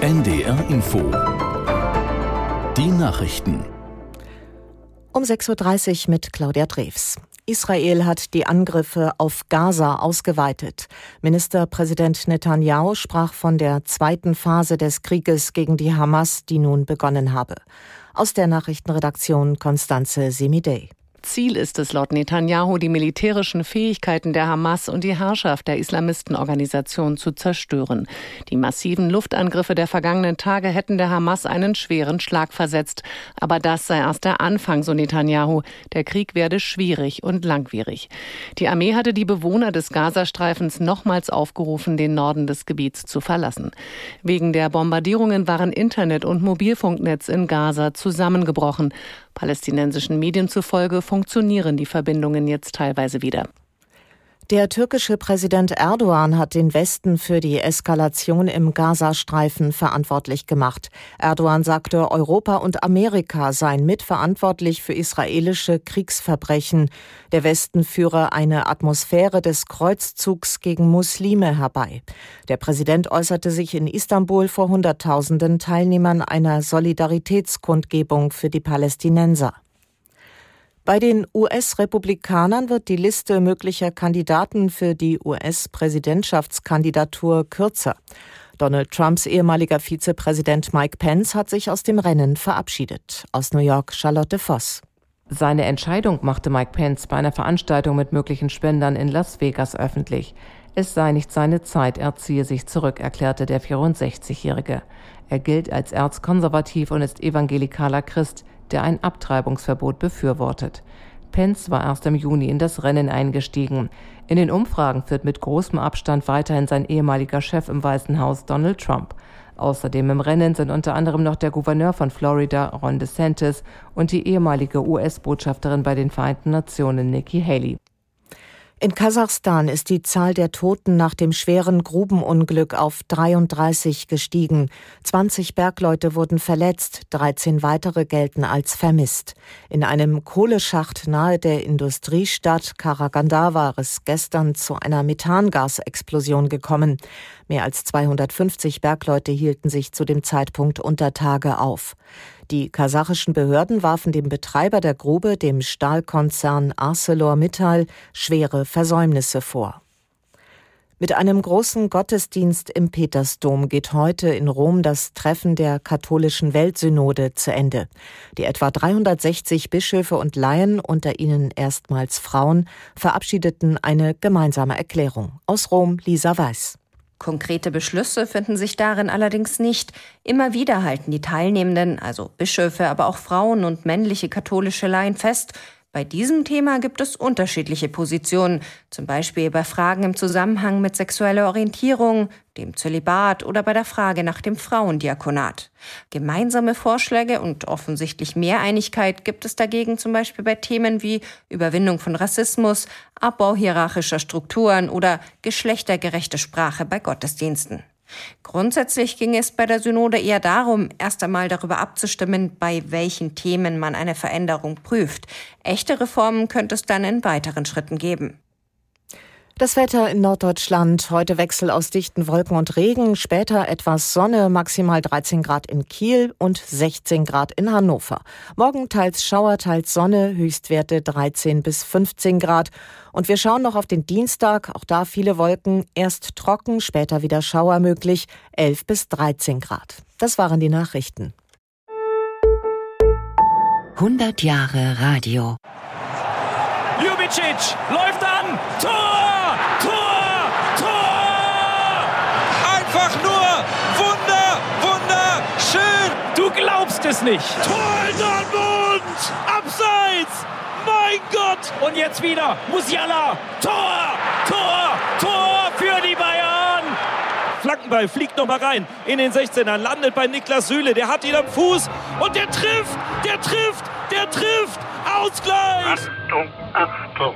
NDR Info. Die Nachrichten. Um 6.30 Uhr mit Claudia Drews. Israel hat die Angriffe auf Gaza ausgeweitet. Ministerpräsident Netanyahu sprach von der zweiten Phase des Krieges gegen die Hamas, die nun begonnen habe. Aus der Nachrichtenredaktion Konstanze Semidey. Ziel ist es laut Netanyahu, die militärischen Fähigkeiten der Hamas und die Herrschaft der Islamistenorganisation zu zerstören. Die massiven Luftangriffe der vergangenen Tage hätten der Hamas einen schweren Schlag versetzt. Aber das sei erst der Anfang, so Netanyahu. Der Krieg werde schwierig und langwierig. Die Armee hatte die Bewohner des Gazastreifens nochmals aufgerufen, den Norden des Gebiets zu verlassen. Wegen der Bombardierungen waren Internet und Mobilfunknetz in Gaza zusammengebrochen. Palästinensischen Medien zufolge funktionieren die Verbindungen jetzt teilweise wieder. Der türkische Präsident Erdogan hat den Westen für die Eskalation im Gazastreifen verantwortlich gemacht. Erdogan sagte, Europa und Amerika seien mitverantwortlich für israelische Kriegsverbrechen. Der Westen führe eine Atmosphäre des Kreuzzugs gegen Muslime herbei. Der Präsident äußerte sich in Istanbul vor Hunderttausenden Teilnehmern einer Solidaritätskundgebung für die Palästinenser. Bei den US-Republikanern wird die Liste möglicher Kandidaten für die US-Präsidentschaftskandidatur kürzer. Donald Trumps ehemaliger Vizepräsident Mike Pence hat sich aus dem Rennen verabschiedet. Aus New York Charlotte Voss. Seine Entscheidung machte Mike Pence bei einer Veranstaltung mit möglichen Spendern in Las Vegas öffentlich. Es sei nicht seine Zeit, er ziehe sich zurück, erklärte der 64-Jährige. Er gilt als erzkonservativ und ist evangelikaler Christ der ein Abtreibungsverbot befürwortet. Pence war erst im Juni in das Rennen eingestiegen. In den Umfragen führt mit großem Abstand weiterhin sein ehemaliger Chef im Weißen Haus Donald Trump. Außerdem im Rennen sind unter anderem noch der Gouverneur von Florida Ron DeSantis und die ehemalige US-Botschafterin bei den Vereinten Nationen Nikki Haley. In Kasachstan ist die Zahl der Toten nach dem schweren Grubenunglück auf 33 gestiegen. 20 Bergleute wurden verletzt, 13 weitere gelten als vermisst. In einem Kohleschacht nahe der Industriestadt Karaganda war es gestern zu einer Methangasexplosion gekommen. Mehr als 250 Bergleute hielten sich zu dem Zeitpunkt unter Tage auf. Die kasachischen Behörden warfen dem Betreiber der Grube, dem Stahlkonzern ArcelorMittal, schwere Versäumnisse vor. Mit einem großen Gottesdienst im Petersdom geht heute in Rom das Treffen der katholischen Weltsynode zu Ende. Die etwa 360 Bischöfe und Laien, unter ihnen erstmals Frauen, verabschiedeten eine gemeinsame Erklärung. Aus Rom Lisa Weiß. Konkrete Beschlüsse finden sich darin allerdings nicht. Immer wieder halten die Teilnehmenden, also Bischöfe, aber auch Frauen und männliche katholische Laien fest, bei diesem Thema gibt es unterschiedliche Positionen, zum Beispiel bei Fragen im Zusammenhang mit sexueller Orientierung, dem Zölibat oder bei der Frage nach dem Frauendiakonat. Gemeinsame Vorschläge und offensichtlich mehr Einigkeit gibt es dagegen zum Beispiel bei Themen wie Überwindung von Rassismus, Abbau hierarchischer Strukturen oder geschlechtergerechte Sprache bei Gottesdiensten. Grundsätzlich ging es bei der Synode eher darum, erst einmal darüber abzustimmen, bei welchen Themen man eine Veränderung prüft. Echte Reformen könnte es dann in weiteren Schritten geben. Das Wetter in Norddeutschland. Heute Wechsel aus dichten Wolken und Regen. Später etwas Sonne, maximal 13 Grad in Kiel und 16 Grad in Hannover. Morgen teils Schauer, teils Sonne, Höchstwerte 13 bis 15 Grad. Und wir schauen noch auf den Dienstag. Auch da viele Wolken. Erst trocken, später wieder Schauer möglich. 11 bis 13 Grad. Das waren die Nachrichten. 100 Jahre Radio. Ljubicic läuft an. Tor! glaubst es nicht. Tor in Dortmund! Abseits! Mein Gott! Und jetzt wieder Musiala! Tor! Tor! Tor für die Bayern! Flankenball fliegt noch mal rein in den 16er, landet bei Niklas Süle, der hat ihn am Fuß und der trifft, der trifft, der trifft! Ausgleich! Achtung, Achtung!